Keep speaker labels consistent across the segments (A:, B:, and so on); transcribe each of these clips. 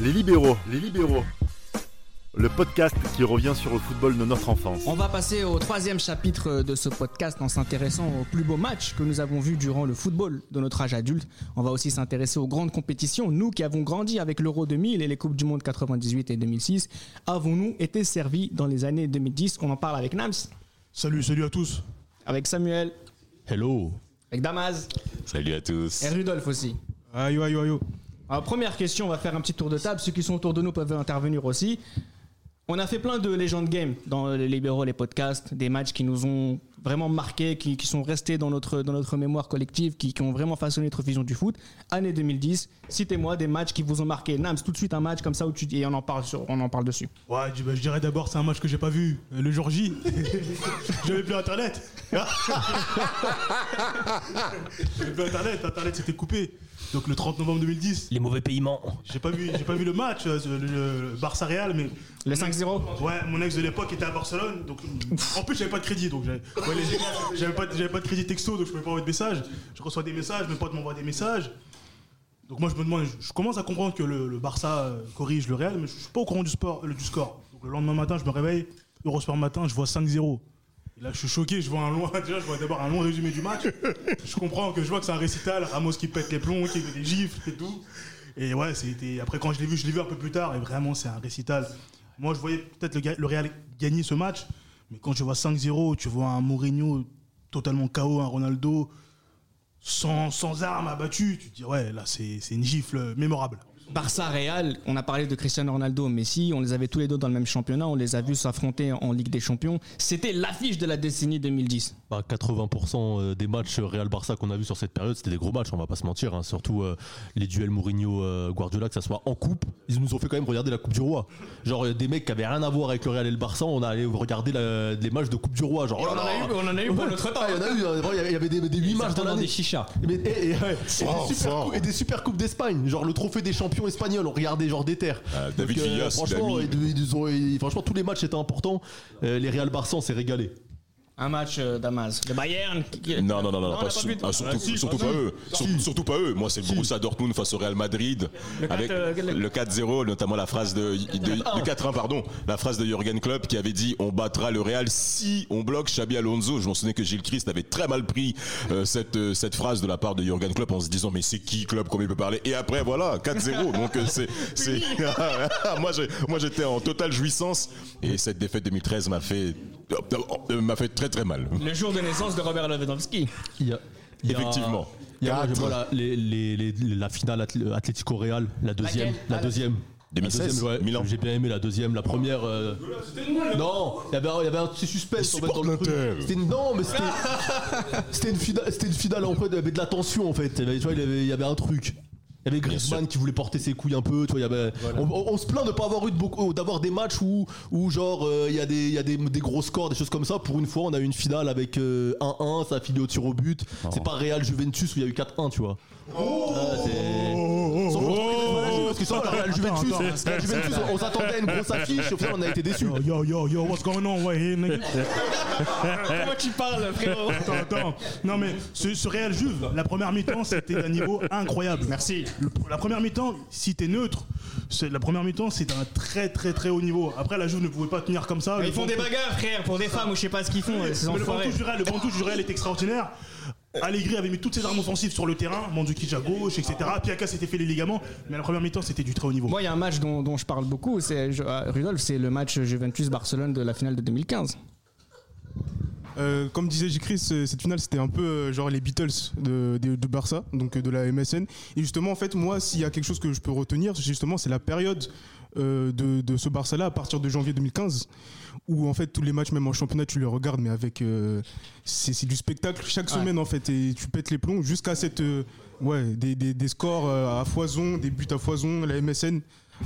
A: Les libéraux, les libéraux. Le podcast qui revient sur le football de notre enfance.
B: On va passer au troisième chapitre de ce podcast en s'intéressant aux plus beaux matchs que nous avons vus durant le football de notre âge adulte. On va aussi s'intéresser aux grandes compétitions. Nous qui avons grandi avec l'Euro 2000 et les Coupes du Monde 98 et 2006, avons-nous été servis dans les années 2010 On en parle avec Nams,
C: Salut, salut à tous.
B: avec Samuel,
D: Hello.
B: avec Damaz
E: Salut à tous.
B: et Rudolf aussi.
C: Aïe, aïe, aïe.
B: Alors, première question, on va faire un petit tour de table. Ceux qui sont autour de nous peuvent intervenir aussi. On a fait plein de légendes games dans les libéraux, les podcasts, des matchs qui nous ont vraiment marqués, qui, qui sont restés dans notre, dans notre mémoire collective, qui, qui ont vraiment façonné notre vision du foot. Année 2010, citez-moi des matchs qui vous ont marqué. Nams, tout de suite un match comme ça où tu et on en parle sur, on en parle dessus.
C: Ouais, je, bah, je dirais d'abord, c'est un match que j'ai pas vu. euh, Le jour J. J'avais plus internet. J'avais plus internet. Internet s'était coupé. Donc le 30 novembre 2010.
D: Les mauvais paiements.
C: J'ai pas vu, j'ai pas vu le match, euh, le, le Barça Real, mais
B: Le 5-0
C: ouais, mon ex de l'époque était à Barcelone, donc en plus j'avais pas de crédit, donc j'avais ouais, les- j'avais pas, j'avais pas de crédit texto, donc je pouvais pas envoyer de messages. Je reçois des messages, mes potes m'envoient des messages. Donc moi je me demande, je, je commence à comprendre que le, le Barça euh, corrige le Real, mais je, suis pas au courant du sport, euh, du score. Donc le lendemain matin, je me réveille, Eurosport matin, je vois 5-0. Là, je suis choqué, je vois un long, déjà, je vois d'abord un long résumé du match. je comprends que je vois que c'est un récital, Ramos qui pète les plombs, qui fait des gifles et tout. Et ouais, c'était. Après, quand je l'ai vu, je l'ai vu un peu plus tard, et vraiment, c'est un récital. Moi, je voyais peut-être le, Real gagner ce match, mais quand je vois 5-0, tu vois un Mourinho totalement KO, un Ronaldo sans, sans armes abattu, tu te dis, ouais, là, c'est une gifle mémorable.
B: Barça Real, on a parlé de Cristiano Ronaldo, Messi, on les avait tous les deux dans le même championnat, on les a vus s'affronter en Ligue des Champions. C'était l'affiche de la décennie 2010.
D: Bah, 80% des matchs Real Barça qu'on a vu sur cette période, c'était des gros matchs, on va pas se mentir. hein. Surtout euh, les duels Mourinho-Guardiola, que ça soit en coupe. Ils nous ont fait quand même regarder la Coupe du Roi. Genre euh, des mecs qui avaient rien à voir avec le Real et le Barça, on a allé regarder la- les matchs de Coupe du Roi. Genre, oh là là.
B: on en a eu pour notre temps.
D: Il y en a eu, euh, il y avait- il y avait des, des 8 matchs dans l'année.
F: des chichas.
D: Et, ouais, des super et des super coupes d'Espagne, genre le trophée des champions espagnols, on regardait genre des terres.
E: Ah, David
D: Donc, euh,
E: Villas,
D: franchement, ils- ils ont- ils- franchement, tous les matchs étaient importants. Euh, les Real Barça, on s'est régalé.
B: Un match euh, Damas. Le Bayern. qui-
E: Non, non, non, non,
B: on
E: pas,
B: n'a
E: su-
B: vu.
E: ah, surtout,
B: Ah, si,
E: surtout pas
B: si.
E: eux. Sur- Surtout pas eux. Moi, c'est le Borussia Dortmund face au Real Madrid.
B: Le
E: avec
B: 4, euh,
E: le 4-0, notamment la phrase de, de, de 4-1, pardon. La phrase de Jürgen Klopp qui avait dit on battra le Real si on bloque Xabi Alonso. Je m'en souviens que Gilles Christ avait très mal pris euh, cette, euh, cette phrase de la part de Jürgen Klopp en se disant mais c'est qui Klopp, comment il peut parler? Et après, voilà, 4-0. Donc, c'est. moi, j'étais en totale jouissance. Et cette défaite 2013 m'a fait, m'a fait très très mal.
B: Le jour de naissance de Robert Lewandowski.
D: Il y a- il y a-
E: Effectivement.
D: Il y a la, les- les- les- la finale Atl- Atlético Real, la deuxième.
B: Laquelle?
D: La
B: Ah,
D: deuxième.
E: 2016,
D: La deuxième, ouais,
E: Milan.
D: J'ai bien aimé la deuxième. La première. euh, Non, il y avait, un- il y avait un petit suspense en fait, dans le. C'était une- Non, mais c'était. c'était une finale, c'était une finale en fait, il y avait de la tension en fait. Il y avait, tu vois, il y avait, il y avait un truc. Il y avait Griezmann qui voulait porter ses couilles un peu, tu vois, il y avait, on, on- on se plaint de pas avoir eu de beaucoup, d'avoir des matchs où, où genre euh, il y a, des, il y a des, des gros scores, des choses comme ça. Pour une fois, on a eu une finale avec euh, 1-1, ça a fini au tir au but. C'est pas Real Juventus où il y a eu 4-1, tu vois. Ah, c'est- Sauf que ça, la Real Juventus,
C: attends,
D: la Juventus, on, on s'attendait à une grosse affiche, au final on a été déçus.
C: Yo, yo, yo, yo, what's going on? Ouais, hey, nigga.
B: Comment tu parles, frérot
C: Attends, attends. Non, mais ce, ce Real Juve, la première mi-temps, c'était d'un niveau incroyable.
B: Merci.
C: Le- la première mi-temps, si t'es neutre, c'est- la première mi-temps, c'est d'un très très très haut niveau. Après, la Juve ne pouvait pas tenir comme ça.
B: Ils
C: Le
B: font des bagarres, frère, pour des femmes ou je sais pas ce qu'ils font,
C: Mais le bon
B: enfoirés.
C: touche du Real, le bon touche du Real est extraordinaire. Allegri avait mis toutes ses armes offensives sur le terrain, Mandzukic à gauche, etc. Piaka s'était fait les ligaments, mais la première mi-temps, c'était du très haut niveau.
B: Moi, il y a un match dont, dont je parle beaucoup, c'est euh, Rudolf, c'est le match Juventus-Barcelone de la finale de 2015.
G: Euh, comme disait J-Chris, euh, cette finale c'était un peu euh, genre les Beatles de, de, de Barça, donc de la MSN. Et justement, en fait, moi, s'il y a quelque chose que je peux retenir, c'est justement, c'est la période euh, de, de ce Barça-là à partir de janvier 2015, où en fait tous les matchs, même en championnat, tu les regardes, mais avec euh, c'est du spectacle chaque
B: Ouais.
G: semaine en fait, et tu pètes les plombs jusqu'à cette euh, ouais des, des, des scores euh, à foison, des buts à foison, la MSN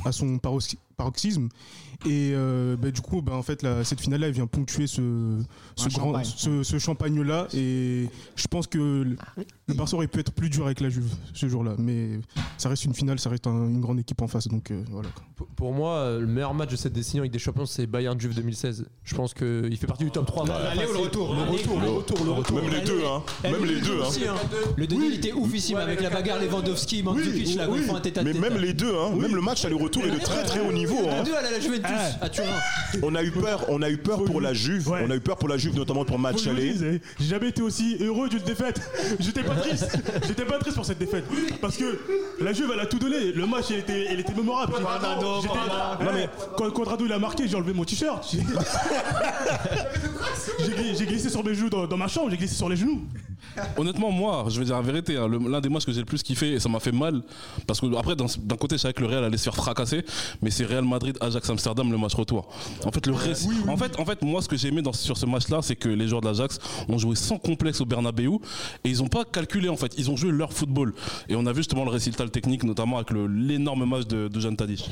G: à son paroxysme. Et euh, bah, du coup, bah, en fait, la- cette finale-là, elle vient ponctuer ce, ce, grand,
B: champagne.
G: ce, ce champagne-là. Et je pense que le- le Barça aurait pu être plus dur avec la Juve ce jour-là. Mais ça reste une finale, ça reste un- une grande équipe en face. Donc euh, voilà.
F: Pour- Pour moi, euh, le meilleur match de cette décennie avec des champions, c'est Bayern Juve 2016. Je pense qu'il fait partie du top 3.
B: L'aller ou le retour
F: Le retour, le retour, le retour.
E: Même les deux, hein. Même les deux, hein.
H: Aussi, hein. Le Denis il était oufissime avec la bagarre Lewandowski, Mandzukic, là, ils font un tête à
E: Mais même les deux, hein. Même le match aller-retour est de très très haut niveau. Hein.
H: deux à la Juventus, à Turin.
E: On a eu peur, on a eu peur pour la Juve,
C: Ouais.
E: on a eu peur pour la Juve notamment pour le match
C: Faut que je vous
E: aller.
C: dise, eh, J'ai jamais été aussi heureux d'une défaite. J'étais pas triste. J'étais pas triste pour cette défaite. Parce que la Juve, elle a tout donné. Le match, il était, il était mémorable. J'étais-
E: Non, mais-
C: Quand Quadrado il a marqué, j'ai enlevé mon t-shirt. J'ai j'ai gli- j'ai glissé sur mes genoux dans, dans ma chambre, j'ai glissé sur les genoux.
I: Honnêtement, moi, je vais dire la vérité, hein, le- l'un des matchs que j'ai le plus kiffé, et ça m'a fait mal, parce que après, d'un d'un côté, je savais que le Real allait se faire fracasser, mais c'est Real Madrid, Ajax Amsterdam, le match retour. En fait, le reste- en fait, en fait, moi, ce que j'ai aimé dans, sur ce match-là, c'est que les joueurs de l'Ajax ont joué sans complexe au Bernabeu, et ils n'ont pas calculé, en fait, ils ont joué leur football. Et on a vu justement le résultat technique, notamment avec l'énorme match de, de Jean Tadic.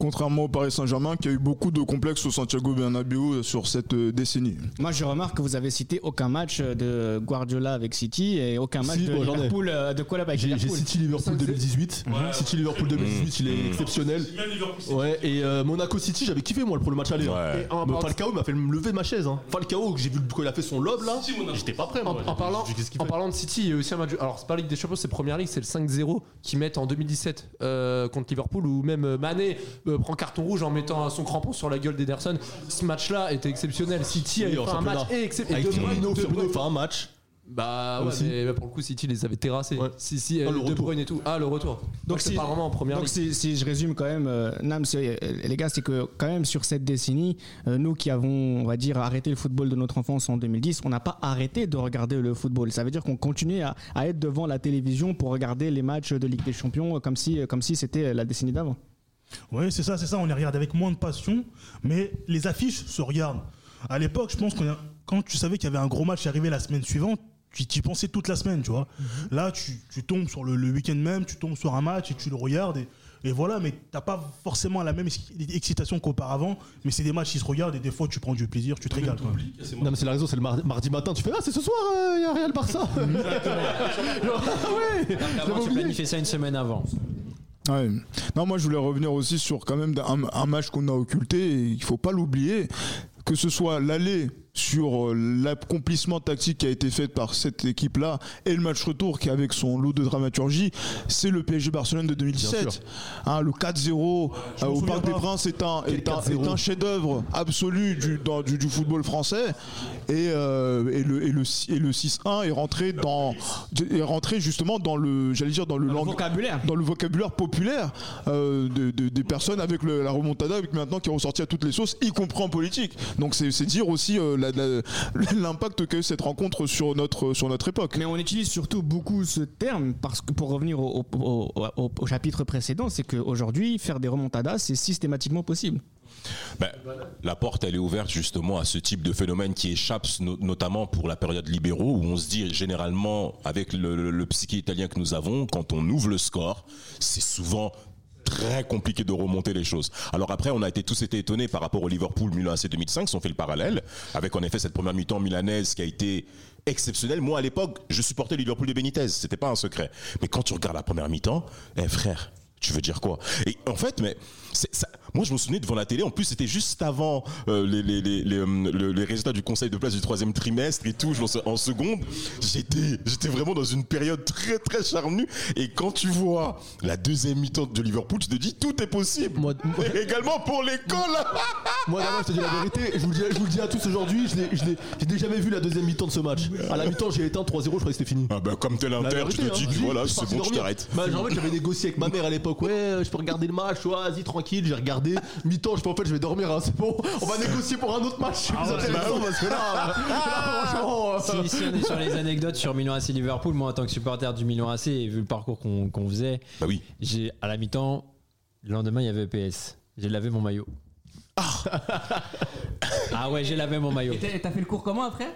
J: Contrairement au Paris Saint-Germain qui a eu beaucoup de complexes au Santiago Bernabéu sur cette euh, décennie.
B: Moi, je remarque que vous avez cité aucun match de Guardiola avec City et aucun match
D: Si,
B: de. Liverpool. euh, De quoi là-bas avec
D: J'ai City Liverpool 2018. City Liverpool 2018, il est exceptionnel. Ouais, et euh, Monaco City, j'avais kiffé moi pour le match aller. hein.
E: Ouais.
F: Et en,
D: Falcao m'a fait me lever de ma chaise. Hein. Falcao, que j'ai vu quand il a fait son lob là, j'étais pas prêt.
F: en,
D: Moi.
F: en parlant,
D: qu'il
F: en parlant de City, il y a aussi un match. Alors, c'est pas Ligue des Champions, c'est Première Ligue, c'est le 5-0 qu'ils mettent en 2017 euh, contre Liverpool, où même euh, Mané euh, prend carton rouge en mettant son crampon sur la gueule d'Ederson. Ce match-là était exceptionnel. City
D: Oui,
F: avait fait un match exceptionnel.
D: Fait un match.
F: Bah ouais, mais bah, pour le coup, City les avait terrassés.
D: Ouais.
F: Si, si, euh,
D: le
F: De
D: retour.
F: Bruyne et tout. Ah, le retour. Donc, c'est
B: si-
F: pas vraiment en première
B: Donc
F: ligue.
B: si, si je résume quand même, euh, Nam, euh, les gars, c'est que quand même sur cette décennie, euh, nous qui avons, on va dire, arrêté le football de notre enfance en 2010, on n'a pas arrêté de regarder le football. Ça veut dire qu'on continue à, à être devant la télévision pour regarder les matchs de Ligue des Champions comme si, comme si c'était la décennie d'avant.
C: Oui, c'est ça, c'est ça. On les regarde avec moins de passion, mais les affiches se regardent. À l'époque, je pense que quand tu savais qu'il y avait un gros match qui arrivait la semaine suivante, tu y pensais toute la semaine, tu vois. Là, tu, tu tombes sur le, le week-end même, tu tombes sur un match et tu le regardes. Et, et voilà, mais t'as pas forcément la même ex- excitation qu'auparavant. Mais c'est des matchs qui se regardent et des fois, tu prends du plaisir, tu te régales.
D: Non mais c'est la raison, c'est le mardi, mardi matin. Tu fais ah c'est ce soir, il y a Real Barça. Genre, ah ouais.
H: Avant, tu planifies ça une semaine avant.
J: Ouais. Non, moi je voulais revenir aussi sur quand même un, match qu'on a occulté et il faut pas l'oublier. Que ce soit l'aller sur euh, l'accomplissement tactique qui a été fait par cette équipe-là et le match retour qui avec son lot de dramaturgie, c'est le PSG Barcelone de 2017. Hein, le 4-0 euh, au Parc des. Princes est un, est un,
D: 4-0?
J: est un chef-d'œuvre absolu du, dans- du, du football français et, euh, et le, et le, et le 6-1 est rentré dans est rentré justement dans le j'allais dire dans le
B: Le
J: lang-
B: vocabulaire.
J: dans le vocabulaire populaire euh, de- de- des personnes avec le- la remontada avec maintenant qui est ressorti à toutes les sauces, y compris en politique. Donc c'est dire aussi la- l'impact qu'a eu cette rencontre sur notre, sur notre époque.
B: Mais on utilise surtout beaucoup ce terme parce que pour revenir au, au- au- au- au chapitre précédent, c'est qu'aujourd'hui, faire des remontadas, c'est systématiquement possible.
E: Ben, la porte, elle est ouverte justement à ce type de phénomène qui échappe no- notamment pour la période libéraux où on se dit généralement avec le, le- le psyché italien que nous avons, quand on ouvre le score, c'est souvent très compliqué de remonter les choses. Alors après, on a été tous été étonnés par rapport au Liverpool Milan AC 2005, si on fait le parallèle, avec en effet cette première mi-temps milanaise qui a été exceptionnelle. Moi, à l'époque, je supportais Liverpool de Benitez, c'était pas un secret. Mais quand tu regardes la première mi-temps, eh frère, tu veux dire quoi? Et en fait, mais ça- moi je me souvenais devant la télé, en plus c'était juste avant euh, les, les, les, les, euh, le- les résultats du conseil de place du troisième trimestre et tout, je en seconde, j'étais j'étais vraiment dans une période très très charnue. Et quand tu vois la deuxième mi-temps de Liverpool, tu te dis tout est possible.
D: Moi- moi-
E: Et également pour l'école
D: Moi d'abord je te dis la vérité, je vous le dis, je vous le dis à tous aujourd'hui, je je je l'ai jamais vu la deuxième mi-temps de ce match. À la mi-temps j'ai éteint 3-0, je croyais que c'était fini.
E: ah bah, Comme tel inter, tu
D: vérité,
E: te dis
D: hein. Je
E: voilà, c'est bon, tu
D: dormir.
E: t'arrêtes.
D: Bah, genre, en fait, j'avais négocié avec ma mère à l'époque. Ouais, je peux regarder le match. Ouais, vas-y, tranquille, j'ai regardé. Mi-temps, je fais en fait, je vais dormir. hein, c'est bon. On va négocier pour un autre match. C'est plus intéressant parce que là, là, franchement.
H: Si, si on est sur les anecdotes sur Milan AC Liverpool, moi en tant que supporter du Milan AC et vu le parcours qu'on qu'on faisait,
E: Bah oui.
H: j'ai à la mi-temps, le lendemain il y avait PS. J'ai lavé mon maillot. Ah ouais, j'ai lavé mon maillot.
B: Et t'as- fait le cours comment après?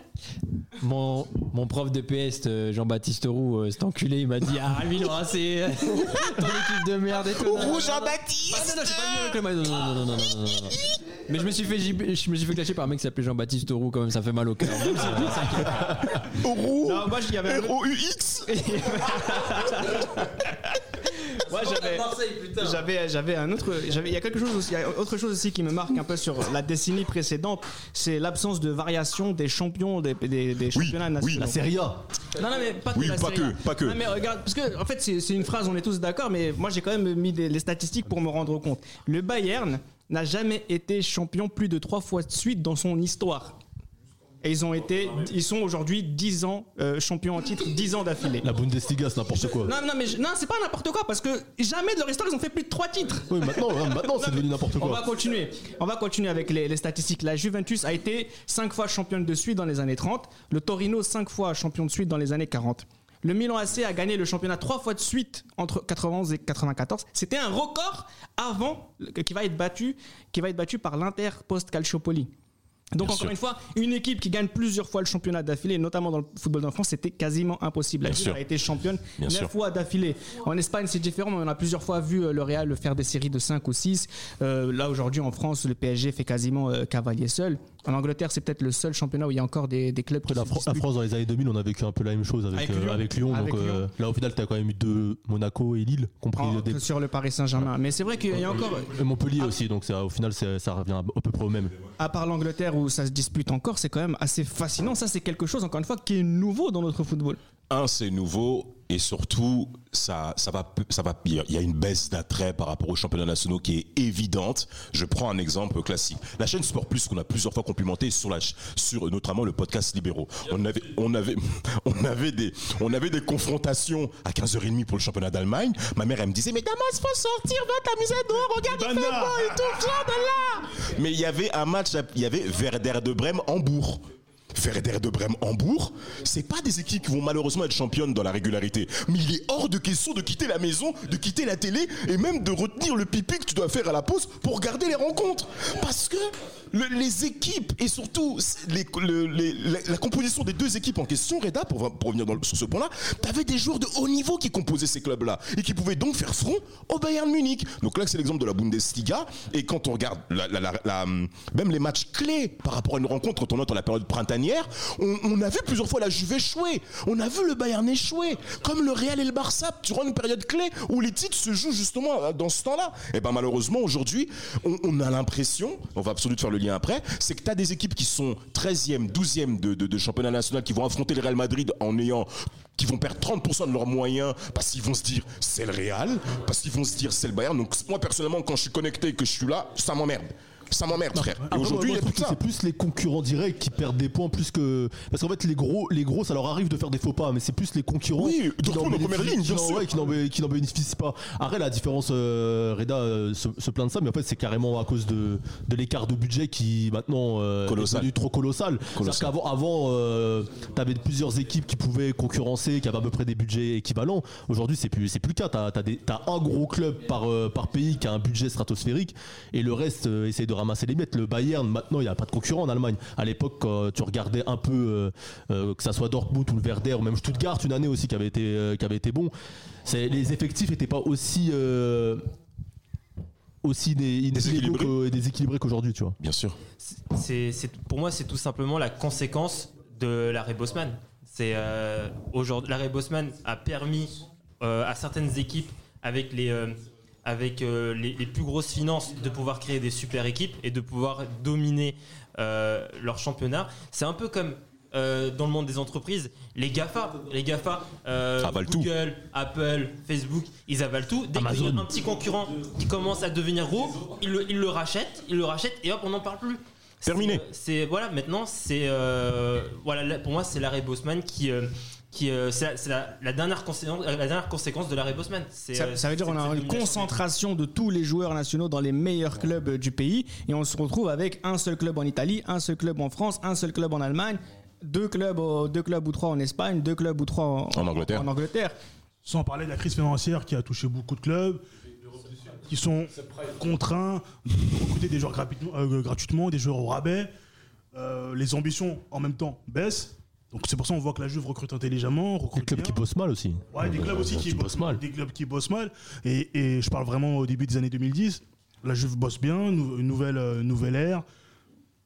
H: Mon, mon prof de PS, euh, Jean-Baptiste Roux, euh, cet enculé, il m'a dit Ah, Milan, c'est euh, ton équipe de merde et tout.
E: Roux Jean-Baptiste
H: Ah, non, non, j'ai pas vu avec le maillot. Non, non, non, non, non, non, non, non. Mais je me suis fait, je me suis fait clasher par un mec qui s'appelait Jean-Baptiste Roux, quand même, ça fait mal au cœur.
E: Roux
B: Non, moi, j'avais, j'avais, j'avais un autre, j'avais, il y a quelque chose aussi, il y a autre chose aussi qui me marque un peu sur la décennie précédente, c'est l'absence de variation des champions des, des, des championnats nationaux.
D: La Serie A.
B: Non, non, mais pas que
E: Oui,
B: la
E: pas
B: Serie
E: que,
B: A.
E: pas que.
B: Non, mais regarde, parce que en fait, c'est, c'est une phrase, on est tous d'accord, mais moi, j'ai quand même mis des, les statistiques pour me rendre compte. Le Bayern n'a jamais été champion plus de trois fois de suite dans son histoire. Et ils ont été, ils sont aujourd'hui 10 ans euh, champions en titre, 10 ans d'affilée.
D: La Bundesliga, c'est n'importe quoi.
B: Non, non, mais je- non, c'est pas n'importe quoi parce que jamais de leur histoire ils ont fait plus de 3 titres.
D: Oui, maintenant, hein, maintenant c'est devenu n'importe
B: On va
D: quoi.
B: continuer. On va continuer avec les, les statistiques. La Juventus a été 5 fois championne de suite dans les années 30. Le Torino 5 fois champion de suite dans les années 40. Le Milan AC a gagné le championnat 3 fois de suite entre 91 et 94. C'était un record avant qui va être battu, qui va être battu par l'Inter post Calciopoli. Donc
E: Bien
B: encore
E: sûr.
B: une fois, une équipe qui gagne plusieurs fois le championnat d'affilée, notamment dans le football d'enfance, c'était quasiment impossible. La Juve a été championne
E: Bien
B: 9
E: sûr.
B: fois d'affilée. En Espagne, c'est différent, mais on a plusieurs fois vu euh, le Real faire des séries de 5 ou 6. Euh, là, aujourd'hui, en France, le PSG fait quasiment euh, cavalier seul. En Angleterre, c'est peut-être le seul championnat où il y a encore des, des clubs qui
D: la. France, dans les années 2000, on a vécu un peu la même chose avec,
B: Avec
D: euh,
B: Lyon.
D: avec Lyon.
B: Avec
D: donc euh, là, au final, tu as quand même eu deux Monaco et Lille, compris des-
B: sur le Paris Saint-Germain. Mais c'est vrai qu'il y a encore,
D: et Montpellier aussi. Donc au final, ça revient à peu près au même.
B: à part l'Angleterre où ça se dispute encore, c'est quand même assez fascinant. Ça, c'est quelque chose, encore une fois, qui est nouveau dans notre football.
E: Un, c'est nouveau. Et surtout, ça, ça va, ça va, il y a- il y a une baisse d'attrait par rapport aux championnats nationaux qui est évidente. Je prends un exemple classique. La chaîne Sport Plus, qu'on a plusieurs fois complimenté sur la, sur notamment le podcast Libéraux. On avait, on avait, on avait des, on avait des confrontations à 15h30 pour le championnat d'Allemagne. Ma mère, elle me disait, mais Damas, faut sortir, va t'amuser dehors, regarde, il fait beau et tout, viens de là. Mais il y avait un match, il y avait Werder de Brême, Hambourg. Werder de Brême, Hambourg, c'est pas des équipes qui vont malheureusement être championnes dans la régularité. Mais il est hors de question de quitter la maison, de quitter la télé et même de retenir le pipi que tu dois faire à la pause pour regarder les rencontres. Parce que le- les équipes et surtout la, composition des deux équipes en question, Reda, pour, revenir sur ce point-là, t'avais des joueurs de haut niveau qui composaient ces clubs-là et qui pouvaient donc faire front au Bayern Munich. Donc là, c'est l'exemple de la Bundesliga. Et quand on regarde même les matchs clés par rapport à une rencontre, quand on entre la période printanière, on, a vu plusieurs fois la Juve échouer. On a vu le Bayern échouer. Comme le Real et le Barça, durant une période clé où les titres se jouent justement euh, dans ce temps-là. Et ben malheureusement, aujourd'hui, on, a l'impression, on va absolument faire le lien après, c'est que tu as des équipes qui sont 13e, 12e de, de- de championnat national qui vont affronter le Real Madrid en ayant qui vont perdre 30% de leurs moyens parce qu'ils vont se dire c'est le Real, parce qu'ils vont se dire c'est le Bayern. Donc moi personnellement quand je suis connecté et que je suis là, ça m'emmerde. Ça m'emmerde frère. Et aujourd'hui il
D: moi,
E: y a
D: je
E: tout
D: trouve que
E: ça.
D: C'est plus les concurrents directs qui perdent des points plus que parce qu'en fait les gros les gros ça leur arrive de faire des faux pas mais c'est plus les concurrents
E: Oui,
D: qui n'en bénéficient- bénéficient pas. Après la différence euh, Reda euh, se, se plaint de ça mais en fait c'est carrément à cause de, de l'écart de budget qui maintenant euh,
E: Colossal.
D: est devenu trop colossal. C'est-à-dire qu'avant avant euh, t'avais plusieurs équipes qui pouvaient concurrencer qui avaient à peu près des budgets équivalents. Aujourd'hui c'est plus c'est plus le cas. T'as as, t'as un gros club par euh, par pays qui a un budget stratosphérique et le reste euh, essaye de ramasser les miettes. Le Bayern maintenant il n'y a pas de concurrent en Allemagne. À l'époque quand tu regardais un peu euh, euh, que ça soit Dortmund ou le Werder ou même Stuttgart une année aussi qui avait été euh, qui avait été bon. C'est les effectifs n'étaient pas aussi euh, aussi des,
E: Déséquilibrés.
D: qu'aujourd'hui tu vois.
E: Bien sûr.
K: c'est, c'est- pour moi, c'est tout simplement la conséquence de l'arrêt Bosman. C'est euh, aujourd'hui, l'arrêt Bosman a permis euh, à certaines équipes avec les euh, avec euh, les, les plus grosses finances de pouvoir créer des super équipes et de pouvoir dominer euh, leur championnat. C'est un peu comme euh, dans le monde des entreprises, les GAFA, les GAFA,
E: Avalent tout.
K: Google, Apple, Facebook, ils avalent tout. Dès qu'il y a un petit concurrent qui commence à devenir gros, ils le, ils le rachètent, ils le rachètent et hop, on n'en parle plus.
E: Terminé.
K: C'est voilà maintenant c'est euh, voilà là, pour moi c'est l'arrêt Bosman qui euh, qui euh, c'est la, c'est la- la dernière conséquence euh, la dernière conséquence de l'arrêt Bosman. C'est,
B: Ça,
K: euh,
B: ça veut dire qu'on a une concentration de tous les joueurs nationaux dans les meilleurs clubs du pays et on se retrouve avec un seul club en Italie, un seul club en France, un seul club en Allemagne, deux clubs, au- deux clubs ou trois en Espagne, deux clubs ou trois en,
E: En Angleterre.
B: en Angleterre.
C: Sans parler de la crise financière qui a touché beaucoup de clubs. qui sont contraints de recruter des joueurs gratuitement, euh, gratuitement, des joueurs au rabais. Euh, les ambitions en même temps baissent. Donc c'est pour ça qu'on voit que la Juve recrute intelligemment,
D: Des
C: recrute
D: clubs
C: bien.
D: qui bossent mal aussi.
C: Ouais, des clubs aussi qui,
D: bossent mal.
C: Des clubs qui bossent mal. Et, et je parle vraiment au début des années 2010. La Juve bosse bien, nou- une nouvelle, euh, nouvelle ère.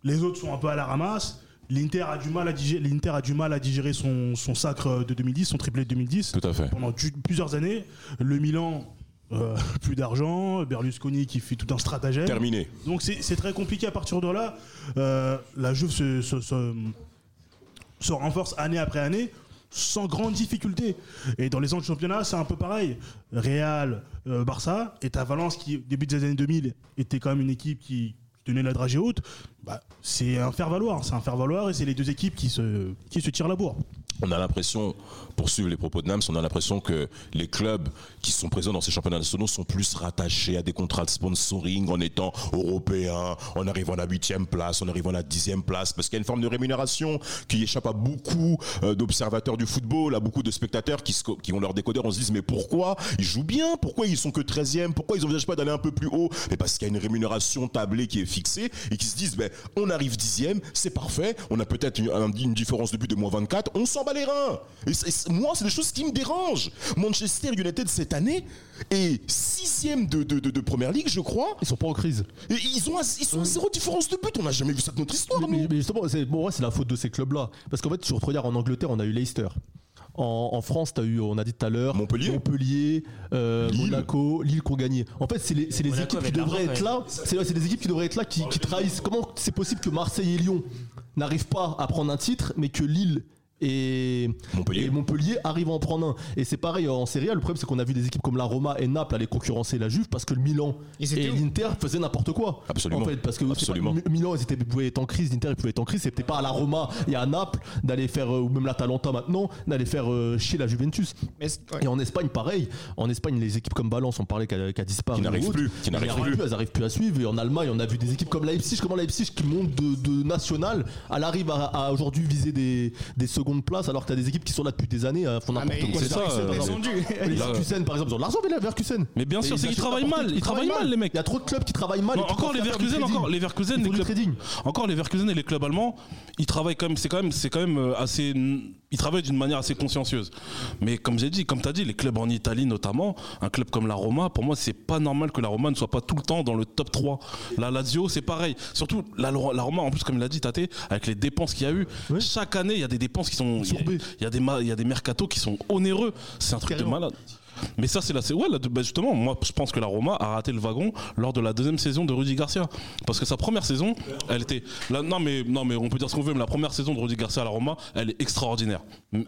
C: Les autres sont un peu à la ramasse. L'Inter a du mal à digérer, l'Inter a du mal à digérer son, son sacre de 2010, son triplé de 2010.
E: Tout à fait.
C: Pendant du- plusieurs années. Le Milan, euh, plus d'argent. Berlusconi qui fait tout un stratagème.
E: Terminé.
C: Donc c'est c'est très compliqué à partir de là. Euh, la Juve se, se- se- se renforce année après année sans grande difficulté. Et dans les autres championnats, c'est un peu pareil. Real, euh, Barça, et à Valence qui, début des années 2000, était quand même une équipe qui tenait la dragée haute. Bah, c'est un faire-valoir. C'est un faire-valoir et c'est les deux équipes qui se, qui se tirent la bourre.
E: On a l'impression, pour suivre les propos de Nams, on a l'impression que les clubs qui sont présents dans ces championnats nationaux sont plus rattachés à des contrats de sponsoring en étant européens, en arrivant à la huitième place, en arrivant à la dixième place, parce qu'il y a une forme de rémunération qui échappe à beaucoup euh, d'observateurs du football, à beaucoup de spectateurs qui, ont leur décodeur, on se dit mais pourquoi ils jouent bien? Pourquoi ils sont que 13e Pourquoi ils n'envisagent pas d'aller un peu plus haut? Mais parce qu'il y a une rémunération tablée qui est fixée et qui se disent ben, on arrive dixième, c'est parfait, on a peut-être une, un- une différence de but de moins 24, on s'en bat les reins. Et moi, c'est des choses qui me dérangent. Manchester United cette année est sixième de, de, de, de première ligue, je crois.
D: Ils sont pas en crise.
E: Et ils ont ils sont à zéro différence de but. On n'a jamais vu ça de notre histoire.
D: Mais, mais justement, c'est bon, ouais, c'est la faute de ces clubs-là. Parce qu'en fait, tu regardes en Angleterre, on a eu Leicester. En, en France, as eu, on a dit tout à l'heure,
E: Montpellier,
D: Montpellier euh,
E: Lille.
D: Monaco, Lille qui ont gagné. En fait, c'est les, c'est les
K: Monaco
D: équipes qui devraient être là. C'est c'est les équipes qui devraient être là qui, qui trahissent. Comment c'est possible que Marseille et Lyon n'arrivent pas à prendre un titre, mais que Lille et
E: Montpellier.
D: et Montpellier arrivent à en prendre un. Et c'est pareil en Serie A. Le problème, c'est qu'on a vu des équipes comme la Roma et Naples aller concurrencer la Juve parce que le Milan
B: Ils
D: et l'Inter faisaient n'importe quoi.
E: Absolument.
D: En fait, parce que
E: Absolument.
D: pas- Milan, ils, étaient, ils pouvaient être en crise, l'Inter, ils pouvaient être en crise. C'était pas à la Roma et à Naples d'aller faire, euh, ou même l'Atalanta maintenant, d'aller faire euh, chier la Juventus.
B: Mais c'est- ouais.
D: Et en Espagne, pareil. En Espagne, les équipes comme Valence, on parlait qu'à qu
E: Qui
D: disparu.
E: n'arrivent
D: ou autre.
E: plus, qui n'arrivent
D: n'arrivent
E: plus.
D: Elles n'arrivent plus à suivre. Et en Allemagne, on a vu des équipes comme Leipzig, comment Leipzig qui monte de, de national, elle arrive à, à aujourd'hui viser des, des secondes places, alors que tu as des équipes qui sont là depuis des années, euh, font
B: Ah,
D: n'importe quoi.
I: c'est ça, euh.
D: Les
I: Là,
D: Leverkusen, par exemple, ils ont de l'argent, mais les Leverkusen.
I: Mais bien sûr, c'est qu'ils travaillent mal. Ils travaillent mal, les mecs.
D: Il y a trop de clubs qui travaillent mal.
I: Non,
D: et qui
I: encore les
D: préfèrent faire du
I: Verkusen,
D: trading.
I: encore les Verkusen,
D: Ils
I: les
D: font du
I: clubs,
D: trading.
I: encore les Verkusen et les clubs allemands, ils travaillent quand même. C'est quand même, c'est quand même euh, assez. Ils travaillent d'une manière assez consciencieuse. Mais comme j'ai dit, comme tu as dit, les clubs en Italie notamment, un club comme la Roma, pour moi, c'est pas normal que la Roma ne soit pas tout le temps dans le top 3. La Lazio, c'est pareil. Surtout la, la Roma, en plus, comme il l'a dit, Tate, avec les dépenses qu'il y a eu, chaque année, il y a des dépenses qui sont. Il y a-
D: Sourbées.
I: il y, a des y a des mercatos qui sont onéreux. C'est un truc
D: Carrément.
I: de malade. Mais ça, c'est la. Ouais, la- bah, justement, moi, je pense que la Roma a raté le wagon lors de la deuxième saison de Rudy Garcia. Parce que sa première saison, elle était. là, non, mais, non, mais on peut dire ce qu'on veut, mais la première saison de Rudy Garcia à la Roma, elle est extraordinaire.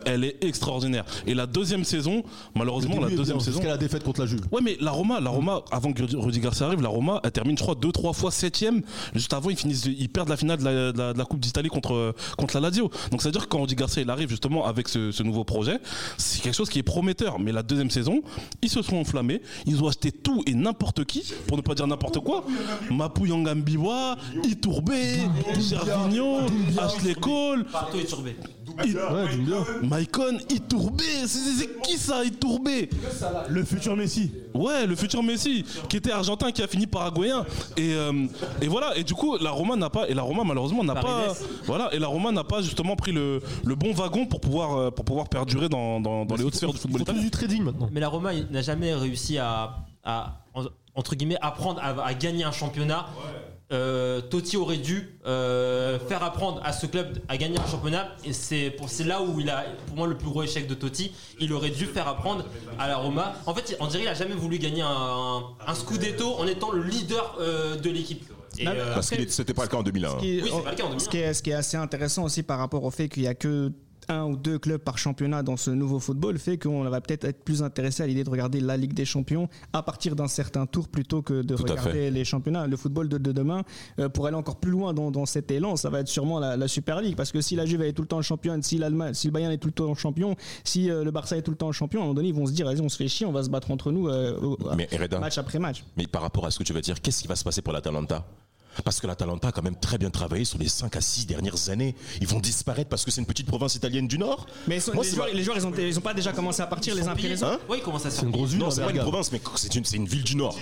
I: Elle est extraordinaire. Et la deuxième saison, malheureusement, la deuxième
D: bien,
I: saison.
D: Jusqu'à la défaite contre la Juve.
I: Ouais, mais la Roma, la Roma, avant que Rudy Garcia arrive, la Roma, elle termine, je crois, deux, trois fois septième. Juste avant, ils finissent, ils perdent la finale de la, de la- de la Coupe d'Italie contre, contre la Lazio. Donc, c'est-à-dire que quand Rudy Garcia, il arrive justement avec ce, ce nouveau projet, c'est quelque chose qui est prometteur. Mais la deuxième saison, ils se sont enflammés. Ils ont acheté tout et n'importe qui, pour ne pas dire n'importe quoi. Mapu Yangambiwa, Itourbe, Gervinho, Ashley Cole.
K: Partout
I: Maicon, Itourbe. C'est c'est qui ça, Itourbe
C: Le futur Messi.
I: Ouais, le futur Messi, qui était argentin, qui a fini paraguayen. Et, euh, et voilà, et du coup, la Roma n'a pas, et la Roma malheureusement n'a pas, voilà, et la Roma n'a pas justement pris le, le bon wagon pour pouvoir, euh, pour pouvoir perdurer dans, dans, dans les hautes sphères du football italien.
D: du trading maintenant.
K: Mais la Roma il n'a jamais réussi à, à, en- entre guillemets, apprendre à, à gagner un championnat. Euh, Totti aurait dû euh, faire apprendre à ce club à gagner un championnat et c'est pour c'est là où il a pour moi le plus gros échec de Totti il aurait dû faire apprendre à la Roma en fait on dirait qu'il a jamais voulu gagner un, un scudetto en étant le leader euh, de l'équipe Et,
B: Non,
K: euh,
E: Parce que c'était pas le cas en 2001.
B: Ce qui est-
K: Oui, c'est pas le cas en 2001.
B: ce qui est, ce qui est assez intéressant aussi par rapport au fait qu'il y a que un ou deux clubs par championnat dans ce nouveau football fait qu'on va peut-être être plus intéressé à l'idée de regarder la Ligue des Champions à partir d'un certain tour plutôt que de
E: Tout
B: regarder les championnats. Le football de, de demain, euh, pour aller encore plus loin dans, dans cet élan, ça va être sûrement la, la Super League parce que si la Juve est tout le temps championne, si si le Bayern est tout le temps champion, si euh, le Barça est tout le temps champion, à un moment donné ils vont se dire vas-y on se fait chier, on va se battre entre nous euh,
E: Mais
B: match après match.
E: mais par rapport à ce que tu vas dire, qu'est-ce qui va se passer pour l'Atalanta? Parce que l'Atalanta a quand même très bien travaillé sur les 5 à 6 dernières années. Ils vont disparaître parce que c'est une petite province italienne du Nord
B: Mais ils sont-
E: Moi,
B: les, joueurs,
E: ma-
B: les joueurs, ils ont, ils ont pas déjà commencé à partir les uns après les autres
E: Hein
K: Oui, comment ça
D: C'est une grosse ville.
E: Non, c'est pas une province, mais c'est une, ville du Nord.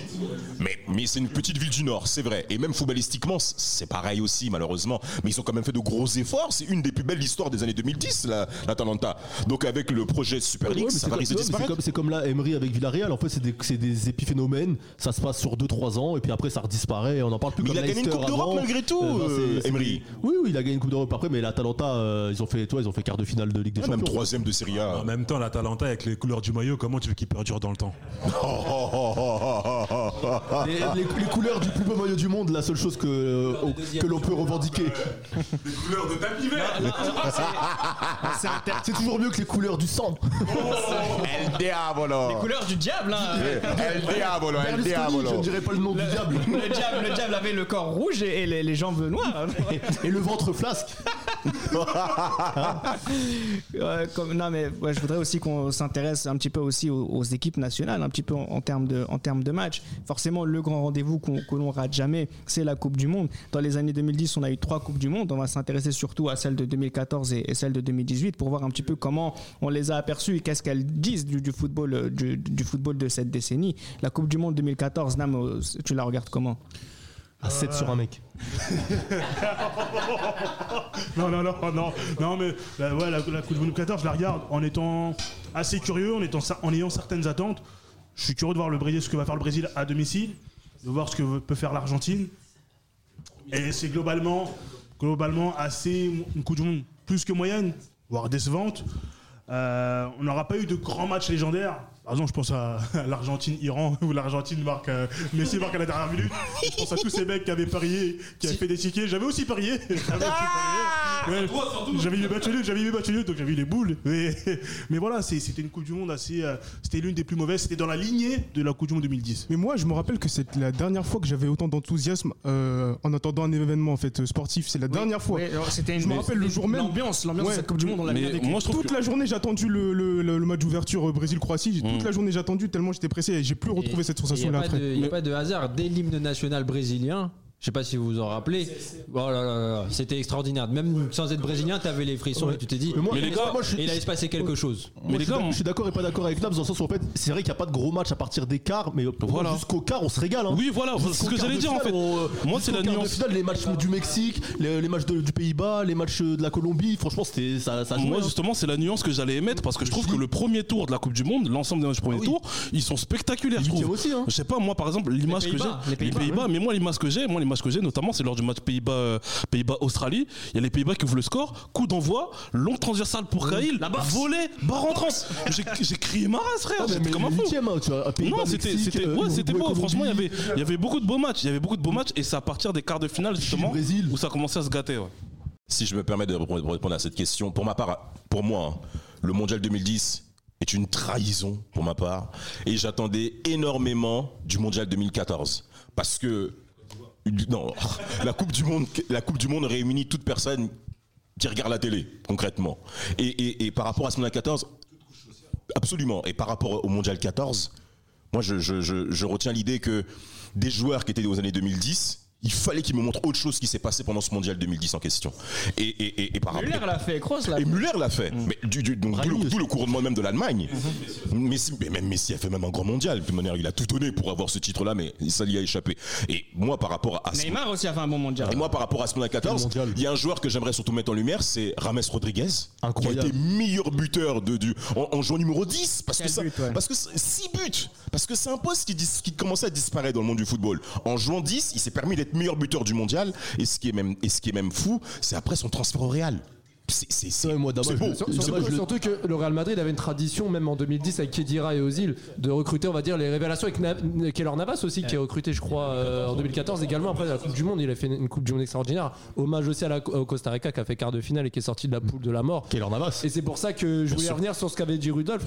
E: Mais, mais c'est une petite ville du Nord, c'est vrai. Et même footballistiquement, c'est pareil aussi, malheureusement. Mais ils ont quand même fait de gros efforts. C'est une des plus belles histoires des années 2010, la- l'Atalanta. Donc avec le projet Super League, ça
D: c'est
E: va risquer de
D: mais c'est
E: disparaître.
D: comme, c'est comme là Emery avec Villarreal. En fait, c'est des, des épiphénomènes. Ça se passe sur 2-3 ans et puis après ça redisparaît. Et on en parle plus
E: Mais
D: comme
E: il a gagné une Coupe d'Europe malgré tout,
D: ben, c'est-
E: euh, Emery.
D: Oui, oui, il a gagné une Coupe d'Europe après, mais l'Atalanta, euh, ils ont fait, toi, ils ont fait quart de finale de Ligue des
E: Ouais, Même
D: Champions.
E: troisième de Serie A.
L: En même temps, l'Atalanta avec les couleurs du maillot, comment tu veux qu'il perdure dans le temps?
D: Les, les- les couleurs du plus beau maillot du monde, la seule chose que, euh, que l'on peut revendiquer.
L: Les couleurs de tapis
D: C'est toujours mieux que les couleurs du sang.
E: El Diavolo.
B: Les couleurs du diable, hein.
E: El Diavolo, El
D: je ne dirais pas le nom du diable.
B: Le diable, le diable avait le corps rouge et, et les, les jambes noires.
D: Et le ventre flasque.
B: Ouais, comme- non mais ouais, je voudrais aussi qu'on s'intéresse un petit peu aussi aux, aux équipes nationales, un petit peu en, en termes de en termes de match. Forcément, le grand rendez-vous qu'on que l'on rate jamais, c'est la Coupe du Monde. Dans les années 2010, on a eu trois coupes du monde. On va s'intéresser surtout à celle de 2014 et, et celle de 2018 pour voir un petit peu comment on les a aperçues et qu'est-ce qu'elles disent du, du football euh, du, du football de cette décennie. La Coupe du Monde 2014, Nam, euh, tu la regardes comment?
D: À 7 sur un mec.
C: Non, non, non, non, non, mais la, ouais, la, la Coupe du Monde 14, je la regarde en étant assez curieux, en, étant, en ayant certaines attentes. Je suis curieux de voir le Brésil, ce que va faire le Brésil à domicile, de voir ce que peut faire l'Argentine. Et c'est globalement, globalement assez une Coupe du Monde plus que moyenne, voire décevante. Euh, on n'aura pas eu de grands matchs légendaires. Par exemple, je pense à, à l'Argentine-Iran, où l'Argentine marque, euh, Messi marque à la dernière minute. Je pense à tous ces mecs qui avaient parié, qui avaient fait des tickets. J'avais aussi parié. J'avais aussi parié. Ouais, J'avais eu les matchs nuls, j'avais eu les matchs nuls, donc j'avais eu les boules. Mais, mais voilà, c'était une Coupe du Monde assez. euh, c'était l'une des plus mauvaises. C'était dans la lignée de la Coupe du Monde 2010.
G: Mais moi, je me rappelle que c'est la dernière fois que j'avais autant d'enthousiasme euh, en attendant un événement en fait sportif. C'est la dernière fois.
B: Oui, alors, c'était une-
G: je me rappelle le jour même.
B: L'ambiance, l'ambiance de cette Coupe du Monde, on l'a
G: Toute la journée, j'ai attendu le, le- le- le match d'ouverture Brésil-Croatie. Toute la journée, j'ai attendu tellement j'étais pressé et j'ai plus retrouvé cette
H: Il n'y
G: sensation-là
H: a, pas
G: après.
H: de- y a pas de hasard. Dès l'hymne national brésilien, je sais pas si vous vous en rappelez, oh là là là, c'était extraordinaire. Même sans être brésilien, tu avais les frissons et tu t'es dit,
D: Mais moi-
I: Mais les gars,
D: moi, je suis-
H: il allait se passer quelque chose.
D: Moi,
I: les
D: je suis
I: gars,
D: d'ac- je suis d'accord et pas d'accord avec Nabs dans le sens où en fait c'est vrai qu'il n'y a pas de gros match à partir des quarts mais pour moi,
I: Voilà.
D: jusqu'au quart on se régale hein.
I: Oui, voilà,
D: Jusqu'au
I: c'est ce que
D: quart
I: j'allais
D: de
I: dire, en
D: finale,
I: fait.
D: on, euh,
I: Moi, c'est
D: jusqu'au
I: la
D: quart de
I: nuance.
D: finale, les matchs du Mexique les, les matchs de- du Pays-Bas les matchs de la Colombie franchement c'était ça, ça jouait,
I: Moi
D: hein.
I: justement c'est la nuance que j'allais émettre parce que je trouve que le premier tour de la Coupe du Monde, l'ensemble des matchs du premier
D: Ah oui.
I: tour, ils sont spectaculaires.
D: Les
I: Je trouve.
D: aussi, hein.
I: Je sais pas moi par exemple l'image que j'ai,
B: les Pays-Bas,
I: Pays-Bas, mais moi l'image que j'ai, moi l'image que j'ai notamment c'est lors du match Pays-Bas euh, Pays-Bas Australie. Il y a les Pays-Bas qui ouvrent le score, coup d'envoi, longue transversale pour Cahill,
B: La
I: volée, barre en trans. J'ai j'ai crié ma race frère,
D: Ah, mais-
I: j'étais
D: mais
I: comme un fou.
D: hein,
I: Non, c'était
D: Mexique,
I: c'était
D: euh,
I: ouais, c'était beau. Franchement, il y avait il y avait beaucoup de beaux matchs. Il y avait beaucoup de beaux matchs et c'est à partir des quarts de finale justement
D: Brésil.
I: où ça commençait à se gâter. ouais.
E: Si je me permets de répondre de répondre à cette question, pour ma part, pour moi, hein, le mondial 2010 est une trahison pour ma part, et j'attendais énormément du mondial 2014 parce que non, la coupe du monde, réunit toute personne qui regarde la télé concrètement. Et, par rapport à ce mondial 14, absolument. Et par rapport au mondial 14, moi je retiens l'idée que des joueurs qui étaient aux années 2010 il fallait qu'ils me montrent autre chose qui s'est passé pendant ce mondial 2010 en question. Et, et, et, et par
B: Müller l'a fait, Kroos l'a
E: Et
B: fait.
E: Müller l'a fait. Mais du, du- donc, d'où le, couronnement même de l'Allemagne.
B: Mhm.
E: Messi, mais même Messi a fait même un grand mondial. De toute manière, il a tout donné pour avoir ce titre-là, mais ça lui a échappé. Et moi, par rapport à ce
B: Neymar aussi a fait un bon mondial.
E: et moi, par rapport à ce mondial 14,
D: mondial.
E: il y a un joueur que j'aimerais surtout mettre en lumière, c'est Rames Rodriguez,
D: Incroyable.
E: qui a été meilleur buteur de, du, en, en jouant numéro 10, parce que ça,
B: but, ouais.
E: parce que 6 buts, parce que c'est un poste qui, dis- qui commençait à disparaître dans le monde du football. En jouant 10, il s'est permis d'être meilleur buteur du mondial, et ce qui est même, et ce qui est même fou, c'est après son transfert au Real. C'est
D: Ouais, moi,
E: beau.
F: Sur- Surtout,
D: dommage,
F: que,
D: le-
F: surtout que le Real Madrid avait une tradition, même en 2010 avec Kedira et Ozil, de recruter, on va dire, les révélations avec Na- Keylor Navas aussi, qui est recruté, je crois, euh, en 2014 également. Après la Coupe du Monde, il a fait une Coupe du Monde extraordinaire. Hommage aussi à la, au Costa Rica qui a fait quart de finale et qui est sorti de la poule de la mort.
D: Keylor Navas.
F: Et c'est pour ça que je voulais revenir sur ce qu'avait dit Rudolph.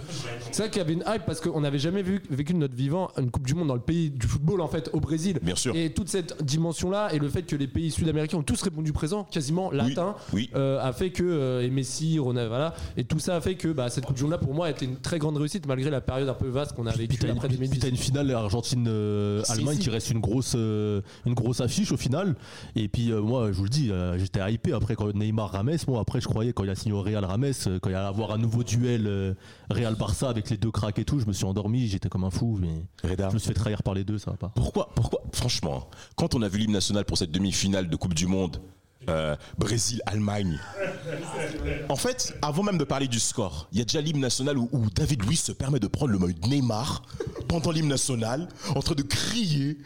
F: C'est vrai qu'il y avait une hype parce qu'on n'avait jamais vu, vécu de notre vivant une Coupe du Monde dans le pays du football, en fait, au Brésil.
E: Bien sûr.
F: Et toute cette dimension-là et le fait que les pays sud-américains ont tous répondu présent, quasiment latin,
E: oui.
F: euh, a fait que et Messi, Ronaldo, voilà. Et tout ça a fait que bah, cette Coupe du Monde là pour moi a été une très grande réussite malgré la période un peu vaste qu'on a
D: Puis
F: vécue
D: t'as une,
F: après
D: puis
F: 2010.
D: t'as une finale Argentine-Allemagne
F: Si, si.
D: qui reste une grosse, euh, une grosse affiche au final. Et puis euh, moi, je vous le dis, euh, j'étais hypé après quand Neymar Rames. Moi, après, je croyais quand il a signé au Real Rames, euh, quand il allait avoir un nouveau duel euh, Real Barça avec les deux cracks et tout, je me suis endormi, j'étais comme un fou. Mais
E: Reda.
D: je me suis fait trahir par les deux, ça va pas.
E: Pourquoi, pourquoi, franchement, quand on a vu l'hymne national pour cette demi-finale de Coupe du Monde, euh, Brésil-Allemagne, en fait, avant même de parler du score, il y a déjà l'hymne national où, où David Luiz se permet de prendre le maillot de Neymar pendant l'hymne national, en train de crier.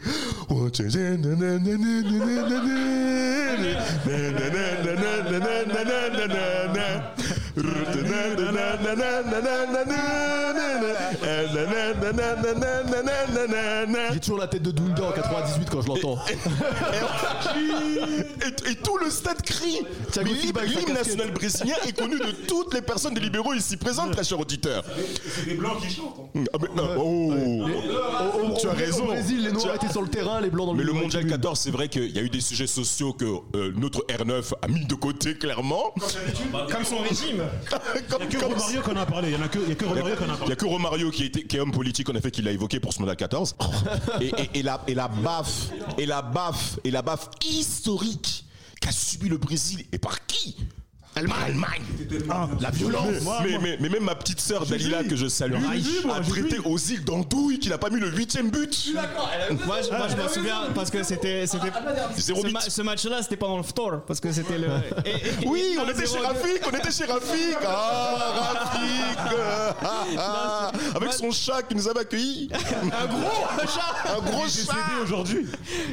D: J'ai toujours la tête de Dunga en 98 quand je l'entends.
E: et, et tout le stade crie.
D: Thiago
E: Mais l'hymne national brésilien est connu de toutes les personnes des libéraux ici présentes, très chers auditeurs.
C: C'est des blancs qui chantent. hein.
E: Ah, mais, non, oh, tu as raison.
D: Au Brésil, les Noirs
E: as-
D: étaient sur le terrain, les Blancs dans le
E: Mais le mondial 14, c'est vrai qu'il y a eu des sujets sociaux que euh, notre R9 a mis de côté clairement.
B: Comme son régime.
E: Comme-
L: Il y a que
E: comme-
L: Romario qui en a parlé. Il y en a que, y a que Romario qui en a
E: Il n'y
L: parlé.
E: a que Romario qui, été- qui est homme politique, en effet, qui l'a évoqué pour ce mondial 14. Et, et- et la, et la baffe, et la baffe, et la baffe historique qu'a subi le Brésil. Et par qui? Allemagne. La violence.
C: Moi,
E: mais,
C: moi-
E: mais- mais même ma petite sœur Dalila, que je salue, a aux îles d'Andouille qu'il n'a pas mis le huitième but.
B: Moi, je, moi, je m'en souviens parce que c'était. c'était
E: Zéro
B: ce,
E: but.
B: ma- ce match-là, c'était pendant le Ftor parce que c'était le. et- et-
E: Oui,
B: et
E: on était chez
B: 1-0-2.
E: Rafik, on était chez Rafik. Ah, Rafik. Ah, ah, Avec son chat qui nous avait accueillis.
B: Un gros chat
E: Un gros
L: Il est
E: chat.
L: aujourd'hui.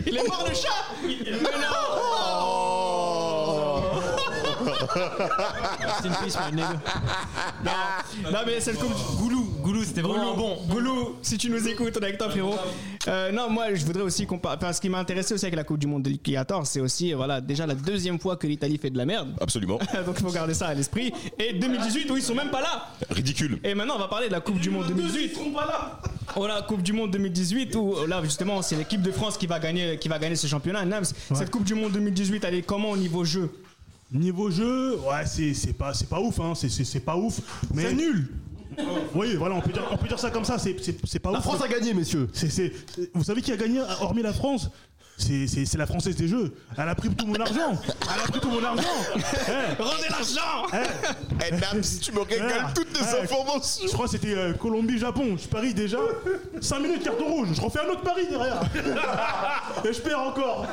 B: Il est mort le chat Mais non
H: Rest in peace, my nigga.
B: non, non, mais cette coupe. Goulou, Goulou, c'était vraiment bon. Goulou, si tu nous écoutes, on est avec toi, frérot. Euh, non, moi, je voudrais aussi qu'on parle. Enfin, ce qui m'a intéressé aussi avec la Coupe du Monde de 14, c'est aussi, voilà, déjà la deuxième fois que l'Italie fait de la merde.
E: Absolument.
B: Donc, il faut garder ça à l'esprit. Et 2018, où ils sont même pas là.
E: Ridicule.
B: Et maintenant, on va parler de la Coupe du Monde 2018. Oh la Coupe du Monde 2018 où là justement c'est l'équipe de France qui va gagner qui va gagner ce championnat. Nams, cette Coupe du Monde 2018 elle est comment au niveau jeu?
C: Niveau jeu, ouais, c'est c'est pas, c'est pas ouf, hein. c'est c'est- c'est pas ouf. Mais... C'est nul Oui, voilà, on peut, dire, on peut dire ça comme ça, c'est c'est- c'est pas
D: La
C: ouf.
D: France a gagné, messieurs.
C: C'est- c'est- c'est- vous savez qui a gagné, hormis la France? C'est la française des jeux. Elle a pris tout mon argent. Elle a pris tout mon argent. Eh,
B: Rendez l'argent
E: Eh, Nams, tu me régales toutes tes
C: Eh,
E: informations.
C: Je crois que c'était euh, Colombie-Japon. Je parie déjà 5 minutes carton rouge. Je refais un autre pari derrière. Et je perds encore.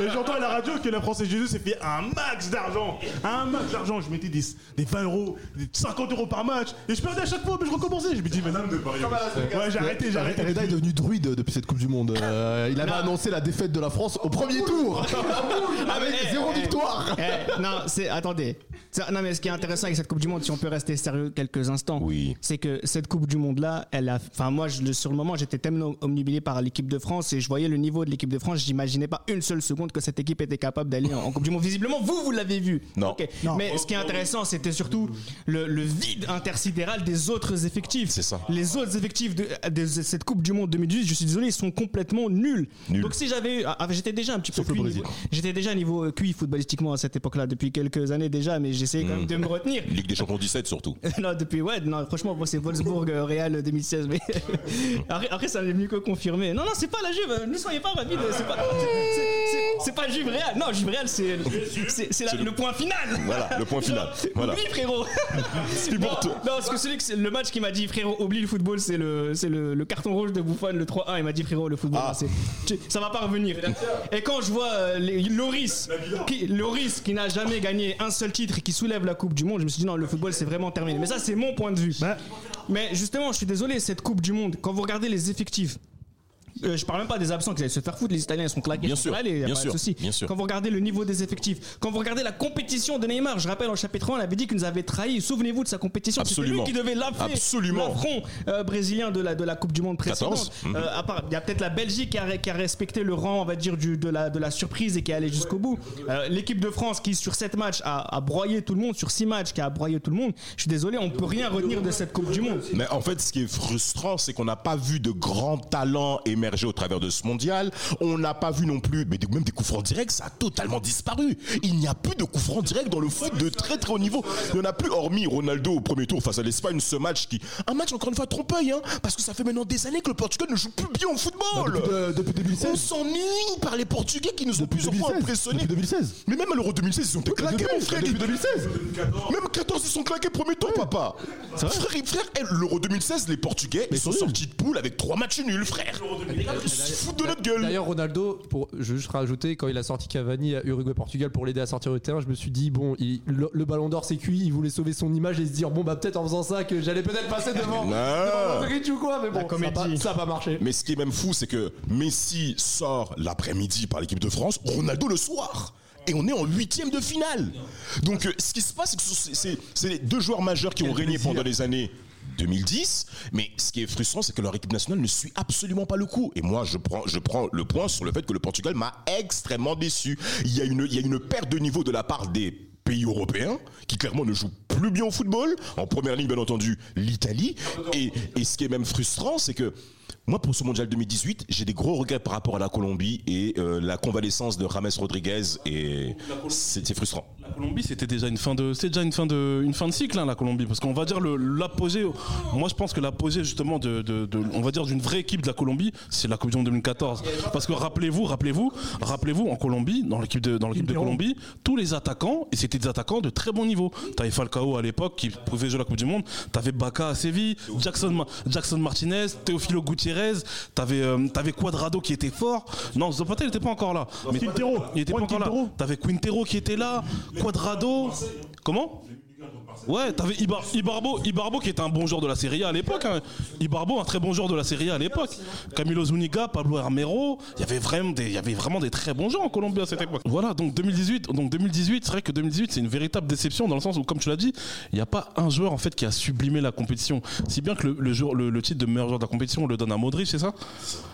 C: Et j'entends à la radio que la Française des jeux s'est fait un max d'argent. Un max d'argent. Je mettais des, des 20 euros, des 50 euros par match. Et je perdais à chaque fois, mais je recommençais. Je me dis, mais non, de parier. Ouais, j'ai arrêté, j'ai arrêté.
D: Reda est devenu druide depuis cette Coupe du Monde. Euh, il avait annoncé la défaite de la France au premier tour. avec
B: Eh,
D: zéro
B: eh,
D: victoire.
B: eh, non, c'est attendez. Ça- Non mais ce qui est intéressant avec cette Coupe du Monde, si on peut rester sérieux quelques instants,
E: Oui.
B: c'est que cette Coupe du Monde là, elle a. Enfin moi, je, sur le moment, j'étais tellement omnibilé par l'équipe de France et je voyais le niveau de l'équipe de France. J'imaginais pas une seule seconde que cette équipe était capable d'aller en, en Coupe du Monde. Visiblement, vous, vous l'avez vu.
E: Non.
B: Mais ce qui est intéressant, c'était surtout le, le vide intersidéral des autres effectifs.
E: C'est ça.
B: Les autres effectifs de, de cette Coupe du Monde 2018, je suis désolé, ils sont complètement nuls. Donc si j'avais, ah, j'étais déjà un petit peu
D: Sauf
B: cuit niveau- J'étais déjà niveau euh, QI footballistiquement à cette époque-là depuis quelques années déjà, mais j'essayais quand même de me retenir.
E: Ligue des Champions 17 surtout.
B: non, depuis ouais, non, franchement, moi c'est Wolfsburg euh, Real 2016, mais après, après, ça n'est mieux que confirmé. Non, non, c'est pas la Juve, euh, ne soyez pas rapides, c'est pas, c'est- pas Juve Real. Non, Juve Real, c'est
E: le-
B: le point final.
E: Voilà, le point final. Voilà.
B: Oublie frérot.
E: C'est pour toi.
B: Non, parce que celui que c'est- le match qui m'a dit frérot, oublie le football, c'est le, c'est le, le carton rouge de Buffon, le 3-1. Il m'a dit frérot, le football,
E: Ah.
B: tu- ça va pas revenir. Et quand je vois euh, les- Loris, qui, Loris qui n'a jamais gagné un seul titre et qui soulève la Coupe du Monde, je me suis dit non, le football c'est vraiment terminé. Mais ça, c'est mon point de vue.
C: Bah.
B: Mais justement, je suis désolé, cette Coupe du Monde, quand vous regardez les effectifs. Euh, je parle même pas des absents qui allaient se faire foutre, les Italiens ils sont claqués,
E: Bien
B: sont
E: sûr,
B: y a
E: bien
B: pas de
E: sûr,
B: souci.
E: bien sûr.
B: Quand vous regardez le niveau des effectifs, quand vous regardez la compétition de Neymar, je rappelle en chapitre 1, on avait dit qu'il nous avait trahi. Souvenez-vous de sa compétition. C'était lui qui devait
E: Absolument.
B: l'affront euh, brésilien de la, de la Coupe du Monde précédente.
E: 14. Mhm.
B: Euh, part, il y a peut-être la Belgique qui a, qui a respecté le rang, on va dire, du, de, la, de la surprise et qui est allé jusqu'au bout. Euh, L'équipe de France qui, sur 7 matchs, a, a broyé tout le monde, sur 6 matchs, qui a broyé tout le monde. Je suis désolé, on peut rien retenir de cette Coupe du Monde.
E: Mais en fait, ce qui est frustrant, c'est qu'on n'a pas vu de grands talents émerger émergé au travers de ce mondial. On n'a pas vu non plus, mais même des coups francs directs, ça a totalement disparu. Il n'y a plus de coups francs directs dans le foot de très très haut niveau. Il n'y en a plus, hormis Ronaldo au premier tour face à l'Espagne, ce match qui. Un match encore une fois trompe-œil, hein, parce que ça fait maintenant des années que le Portugal ne joue plus bien au football.
D: Bah, depuis, de- depuis 2016.
E: On s'ennuie par les Portugais qui nous ont plusieurs fois
D: 2016.
E: impressionnés.
D: Depuis 2016.
E: Mais même à l'Euro 2016, ils ont été claqués, mon frère.
D: Depuis 2016.
E: Même 14, ils sont claqués premier tour, papa. Frère, frère, eh, l'Euro 2016, les Portugais, ils sont sortis de poule avec trois matchs nuls, frère. Ils se foutent de notre gueule.
F: D'ailleurs, Ronaldo, pour je veux juste rajouter, quand il a sorti Cavani à Uruguay-Portugal pour l'aider à sortir du terrain, je me suis dit, bon, il- le, le ballon d'or c'est cuit, il voulait sauver son image et se dire, bon, bah peut-être en faisant ça que j'allais peut-être passer devant,
E: Non.
F: devant Modric ou quoi, mais bon, ça a
B: comédie.
F: pas- ça a pas marché.
E: Mais ce qui est même fou, c'est que Messi sort l'après-midi par l'équipe de France, Ronaldo le soir. Et on est en huitième de finale. Donc euh, ce qui se passe, c'est que c'est les deux joueurs majeurs qui ont régné pendant les années 2010. Mais ce qui est frustrant, c'est que leur équipe nationale ne suit absolument pas le coup. Et moi, je prends, le point sur le fait que le Portugal m'a extrêmement déçu. Il y, a une, perte de niveau de la part des pays européens qui clairement ne jouent plus bien au football. En première ligne, bien entendu, l'Italie. Et, ce qui est même frustrant, c'est que moi, pour ce mondial 2018, j'ai des gros regrets par rapport à la Colombie et euh, la convalescence de James Rodriguez. Et c'est frustrant.
I: La Colombie, c'était déjà une fin de, c'est déjà une fin de, une fin de cycle, hein, la Colombie, parce qu'on va dire le l'apogée. Moi, je pense que l'apogée justement de, de- de- on va dire d'une vraie équipe de la Colombie, c'est la Coupe du Monde 2014. Parce que rappelez-vous, rappelez-vous, rappelez-vous, en Colombie, dans l'équipe de, dans l'équipe de Colombie, tous les attaquants, et c'était des attaquants de très bon niveau. T'avais Falcao à l'époque qui pouvait jouer la Coupe du Monde. T'avais Baca à Séville, Jackson, Ma- Jackson Martinez, Teofilo Gutiérrez. T'avais, euh, t'avais Cuadrado qui était fort. Non, Zapata, il était pas encore là. Mais
L: Quintero.
I: il était pas encore là. T'avais Quintero qui était là, Quadrado. Comment Ouais, t'avais Ibar- Ibarbo, Ibarbo qui était un bon joueur de la Serie A à l'époque. hein. Ibarbo, un très bon joueur de la Serie A à l'époque. Camilo Zuniga, Pablo Armero, il y avait vraiment des, il y avait vraiment des très bons joueurs en Colombie à cette époque. Voilà, donc 2018, donc 2018, c'est vrai que 2018 c'est une véritable déception dans le sens où, comme tu l'as dit, il n'y a pas un joueur en fait qui a sublimé la compétition. Si bien que le, le, joueur- le- le titre de meilleur joueur de la compétition, on le donne à Modric, c'est ça?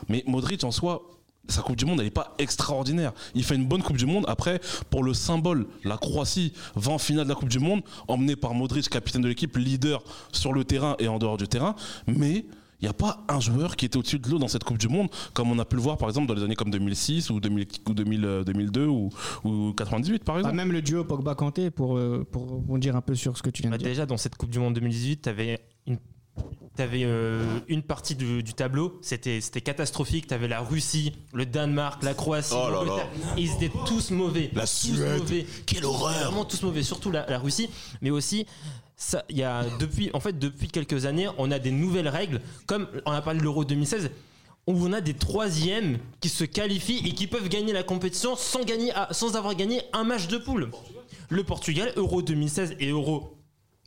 I: Mais Modric en soi, sa Coupe du Monde, elle n'est pas extraordinaire. Il fait une bonne Coupe du Monde. Après, pour le symbole, la Croatie va en finale de la Coupe du Monde, emmené par Modric, capitaine de l'équipe, leader sur le terrain et en dehors du terrain. Mais il n'y a pas un joueur qui était au-dessus de l'eau dans cette Coupe du Monde, comme on a pu le voir par exemple dans les années comme 2006 ou, 2000 ou 2000, euh, 2002 ou, ou 98 par
B: Bah,
I: exemple.
B: même le duo Pogba-Kanté, pour, euh, pour rebondir un peu sur ce que tu viens
K: Bah,
B: de dire.
K: déjà, dans cette Coupe du Monde 2018, tu avais une, t'avais, euh, une partie du, du tableau, c'était, c'était catastrophique. Tu avais la Russie, le Danemark, la Croatie,
E: Oh là là.
K: l'Angleterre. Ils étaient tous mauvais.
E: La
K: Tous
E: Suède.
K: mauvais.
E: Quelle horreur.
K: Vraiment tous mauvais, surtout la, la Russie. Mais aussi, ça, il y a depuis, en fait, depuis quelques années, on a des nouvelles règles. Comme on a parlé de l'Euro 2016. Où on a des troisièmes qui se qualifient et qui peuvent gagner la compétition sans, gagner, sans avoir gagné un match de poule. Le Portugal, Euro 2016 et Euro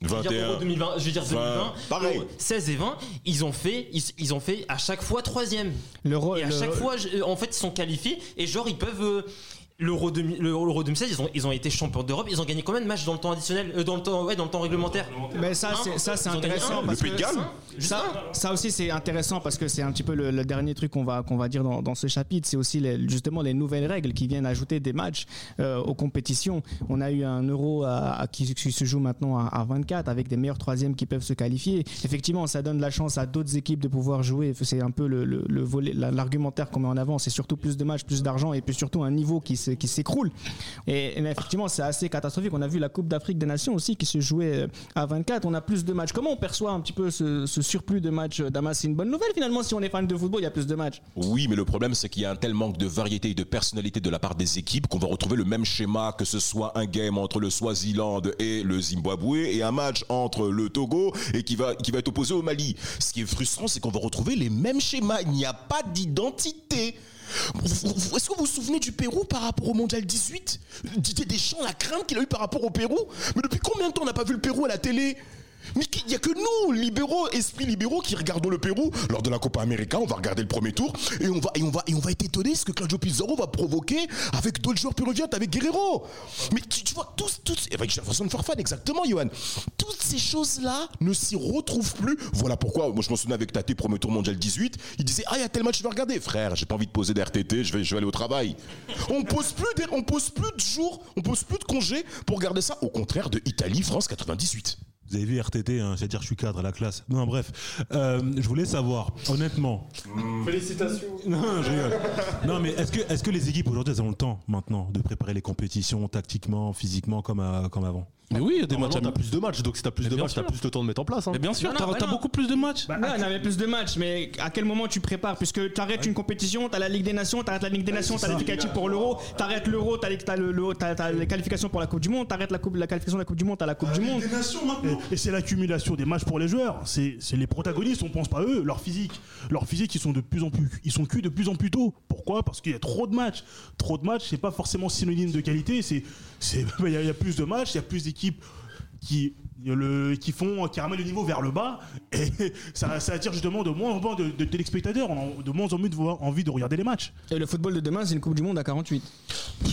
E: 21.
K: Euro 2020, je veux dire 2020,
E: 20, pareil.
K: Euro 16 et 20, ils ont fait, ils, ils ont fait à chaque fois troisième.
B: L'Euro-
K: Et à
B: le-
K: chaque fois, je- en fait, ils sont qualifiés et genre ils peuvent. L'Euro 2000 l'Euro 2016, ils ont, ils ont été champions d'Europe. Ils ont gagné combien de matchs dans le temps additionnel, euh, dans le temps, ouais, dans le temps réglementaire?
B: Mais ça,
K: Un
B: c'est ça, intéressant parce
E: Pays de
B: que
E: Galles?
B: ça, ça aussi c'est intéressant parce que c'est un petit peu le, le dernier truc qu'on va qu'on va dire dans, dans ce chapitre. C'est aussi les- justement les nouvelles règles qui viennent ajouter des matchs euh, aux compétitions. On a eu un Euro à- à- qui, qui se joue maintenant à, à 24 avec des meilleurs troisièmes qui peuvent se qualifier. Effectivement, ça donne la chance à d'autres équipes de pouvoir jouer. C'est un peu le, le- le l'argumentaire qu'on met en avant. C'est surtout plus de matchs, plus d'argent et puis surtout un niveau qui qui s'écroule. Et, effectivement, c'est assez catastrophique. On a vu la Coupe d'Afrique des Nations aussi qui se jouait euh, à 24. On a plus de matchs. Comment on perçoit un petit peu ce, surplus de matchs Damas, c'est une bonne nouvelle finalement. Si on est fan de football, il y a plus de matchs.
E: Oui, mais le problème, c'est qu'il y a un tel manque de variété et de personnalité de la part des équipes qu'on va retrouver le même schéma, que ce soit un game entre le Swaziland et le Zimbabwe et un match entre le Togo et qui va, qui va être opposé au Mali. Ce qui est frustrant, c'est qu'on va retrouver les mêmes schémas. Il n'y a pas d'identité. Est-ce que vous vous souvenez du Pérou par rapport au Mondial 18 Didier Deschamps, la crainte qu'il a eu par rapport au Pérou? Mais depuis combien de temps on n'a pas vu le Pérou à la télé? Mais il n'y a que nous, libéraux, esprits libéraux, qui regardons le Pérou lors de la Copa América. On va regarder le premier tour et on va, et on va, et on va être étonné ce que Claudio Pizarro va provoquer avec d'autres joueurs péruviens, avec Guerrero. Mais tu, vois, tous, tous, avec Jefferson Farfan, exactement, Johan. Toutes ces choses-là ne s'y retrouvent plus. Voilà pourquoi, moi je m'en souviens avec Tate, premier tour mondial 18, il disait Ah, il y a tel match, je vais regarder. Frère, j'ai pas envie de poser d'RTT, je vais, je vais aller au travail. On pose plus, des- on pose plus de jours, on pose plus de congés pour regarder ça, au contraire de Italie-France 98.
L: Vous avez vu RTT, hein, c'est-à-dire je suis cadre à la classe. Non, bref, Euh, je voulais savoir, honnêtement.
F: Félicitations.
L: Non, je rigole. Non, mais est-ce que, est que les équipes aujourd'hui elles ont le temps maintenant de préparer les compétitions tactiquement, physiquement comme, à- comme avant?
I: Mais oui, il y a des matchs.
D: T'as plus de matchs, donc si t'as plus
I: Mais
D: de matchs, t'as plus de temps de mettre en place. hein.
I: Mais bien sûr, t'as
B: bah
I: t'as beaucoup plus de matchs.
B: Ouais, on avait plus de matchs, mais à quel moment tu prépares? Puisque tu arrêtes une compétition, tu as la Ligue des Nations, tu arrêtes la Ligue des Nations, tu as l'éducatif pour l'Euro, tu arrêtes l'Euro, tu as, le, le- t'as- t'as les qualifications pour la Coupe du Monde, tu arrêtes la, coupe, la qualification de la Coupe du Monde, tu as la Coupe du Monde.
C: Et, et c'est l'accumulation des matchs pour les joueurs. C'est c'est les protagonistes, on pense pas à eux, leur physique. Leur physique, ils sont de plus en plus, ils sont cuits de plus en plus tôt. Pourquoi? Parce qu'il y a trop de matchs. Trop de matchs, c'est pas forcément synonyme de qualité. C'est, c'est, il y, a- il y a plus de matchs, il y a plus d'équipes qui le, qui font qui ramènent le niveau vers le bas et ça, ça attire justement de moins en moins de, de téléspectateurs on a de moins en moins de voir, envie de regarder les matchs
B: Et le football de demain, c'est une Coupe du Monde à 48.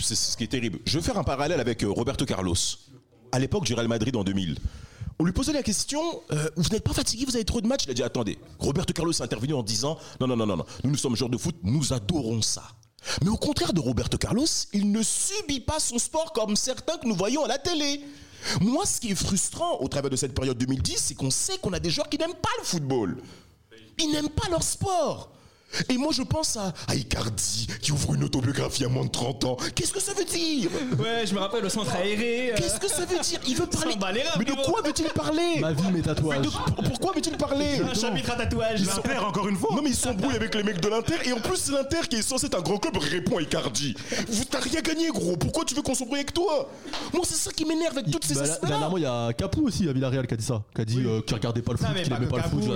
E: C'est ce qui est terrible. Je vais faire un parallèle avec euh, Roberto Carlos. À l'époque du Real Madrid en 2000. On lui posait la question euh, Vous n'êtes pas fatigué Vous avez trop de matchs? Il a dit Attendez. Roberto Carlos est intervenu en disant Non, non, non, non, non. Nous, nous sommes joueurs de foot, nous adorons ça. Mais au contraire de Roberto Carlos, il ne subit pas son sport comme certains que nous voyons à la télé. Moi, ce qui est frustrant au travers de cette période 2010, c'est qu'on sait qu'on a des joueurs qui n'aiment pas le football. Ils n'aiment pas leur sport. Et moi, je pense à, à Icardi, qui ouvre une autobiographie à moins de 30 ans. Qu'est-ce que ça veut dire?
B: Ouais, je me rappelle le centre aéré. euh,
E: Qu'est-ce que ça veut dire? Il veut parler. Mais de quoi veut-il parler?
D: Ma vie, mes
E: Mais
D: tatouages.
E: de- Pourquoi veut-il parler?
B: Un chapitre à tatouage.
E: Ils sont-
C: encore une fois
E: Non mais ils s'embrouillent avec les mecs de l'Inter et en plus l'Inter qui est censé être un grand club répond à Icardi. Vous t'as rien gagné gros, pourquoi tu veux qu'on s'embrouille avec toi? Moi c'est ça qui m'énerve avec toutes ces
D: Bah, là, dernièrement, il y a Capou aussi à Villarreal qui a dit ça. Qui a dit euh, qu'il regardait pas le foot, qu'il
B: pas
D: aimait pas le foot,
B: il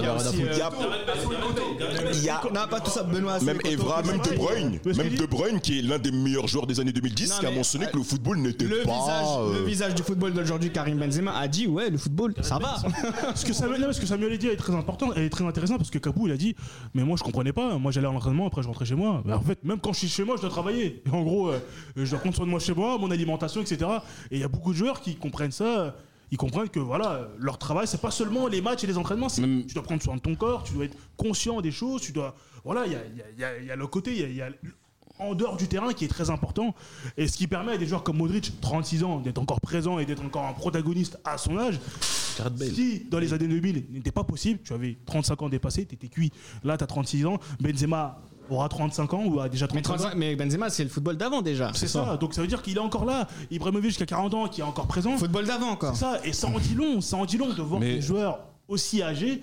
B: y a ça, Benoît.
E: même Evra, même. De Bruyne, même De Bruyne qui est l'un des meilleurs joueurs des années 2010
B: Non,
E: qui a mentionné que le football n'était
B: Le,
E: pas...
B: visage,
E: euh,
B: le visage du football d'aujourd'hui, Karim Benzema, a dit Ouais, le football, ça va.
C: ce que Samuel, non, ce que Samuel a dit est très important est très intéressant parce que Kabou il a dit mais moi je comprenais pas moi j'allais à l'entraînement après je rentrais chez moi Mais en fait même quand je suis chez moi je dois travailler et en gros euh, je dois prendre soin de moi chez moi mon alimentation etc et il y a beaucoup de joueurs qui comprennent ça ils comprennent que voilà leur travail c'est pas seulement les matchs et les entraînements.
I: Même-
C: tu dois prendre soin de ton corps tu dois être conscient des choses tu dois voilà il y a, il y a- il y a- il y a le côté il y a- il y a en dehors du terrain qui est très important. Et ce qui permet à des joueurs comme Modric 36 ans d'être encore présent et d'être encore un protagoniste à son âge si dans les années 2000 n'était pas possible tu avais 35 ans dépassé tu étais cuit. Là tu as 36 ans Benzema aura 35 ans ou a déjà
B: Mais,
C: 35 ans
B: 35 mais Benzema, c'est le football d'avant déjà.
C: c'est ça. donc ça veut dire qu'il est encore là. Ibrahimovic qui a 40 ans qui est encore présent.
B: Football d'avant encore.
C: c'est ça. Et ça en dit long ça en dit long de voir
I: Mais-
C: des joueurs aussi âgés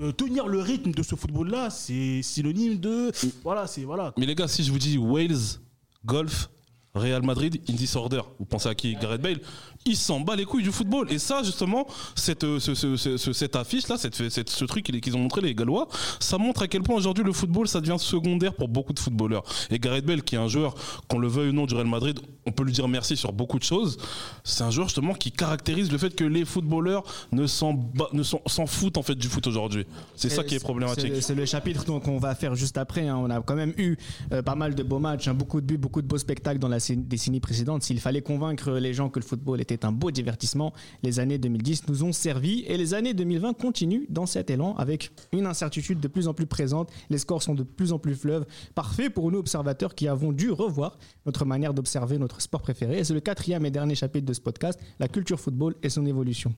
C: euh, tenir le rythme de ce football là c'est synonyme de voilà c'est voilà.
I: Mais les gars, si je vous dis Wales, golf, Real Madrid, in disorder, vous pensez à qui? Gareth Bale? Il s'en bat les couilles du football. Et ça, justement, cette, euh, ce- ce- ce- ce- cette affiche-là, cette, cette- ce truc qu'ils ont montré, les Gallois, ça montre à quel point aujourd'hui le football, ça devient secondaire pour beaucoup de footballeurs. Et Gareth Bale, qui est un joueur, qu'on le veuille ou non, du Real Madrid, on peut lui dire merci sur beaucoup de choses. C'est un joueur, justement, qui caractérise le fait que les footballeurs ne s'en ne s'en foutent, en fait, du foot aujourd'hui. C'est ça qui est problématique.
B: C'est- le chapitre donc, qu'on va faire juste après. hein. On a quand même eu euh, pas mal de beaux matchs, hein, beaucoup de buts, beaucoup de beaux spectacles dans la décennie précédente. S'il fallait convaincre les gens que le football était un beau divertissement, les années 2010 nous ont servi et les années 2020 continuent dans cet élan avec une incertitude de plus en plus présente. Les scores sont de plus en plus fleuves. Parfait pour nous observateurs qui avons dû revoir notre manière d'observer notre sport préféré. Et c'est le quatrième et dernier chapitre de ce podcast, la culture football et son évolution.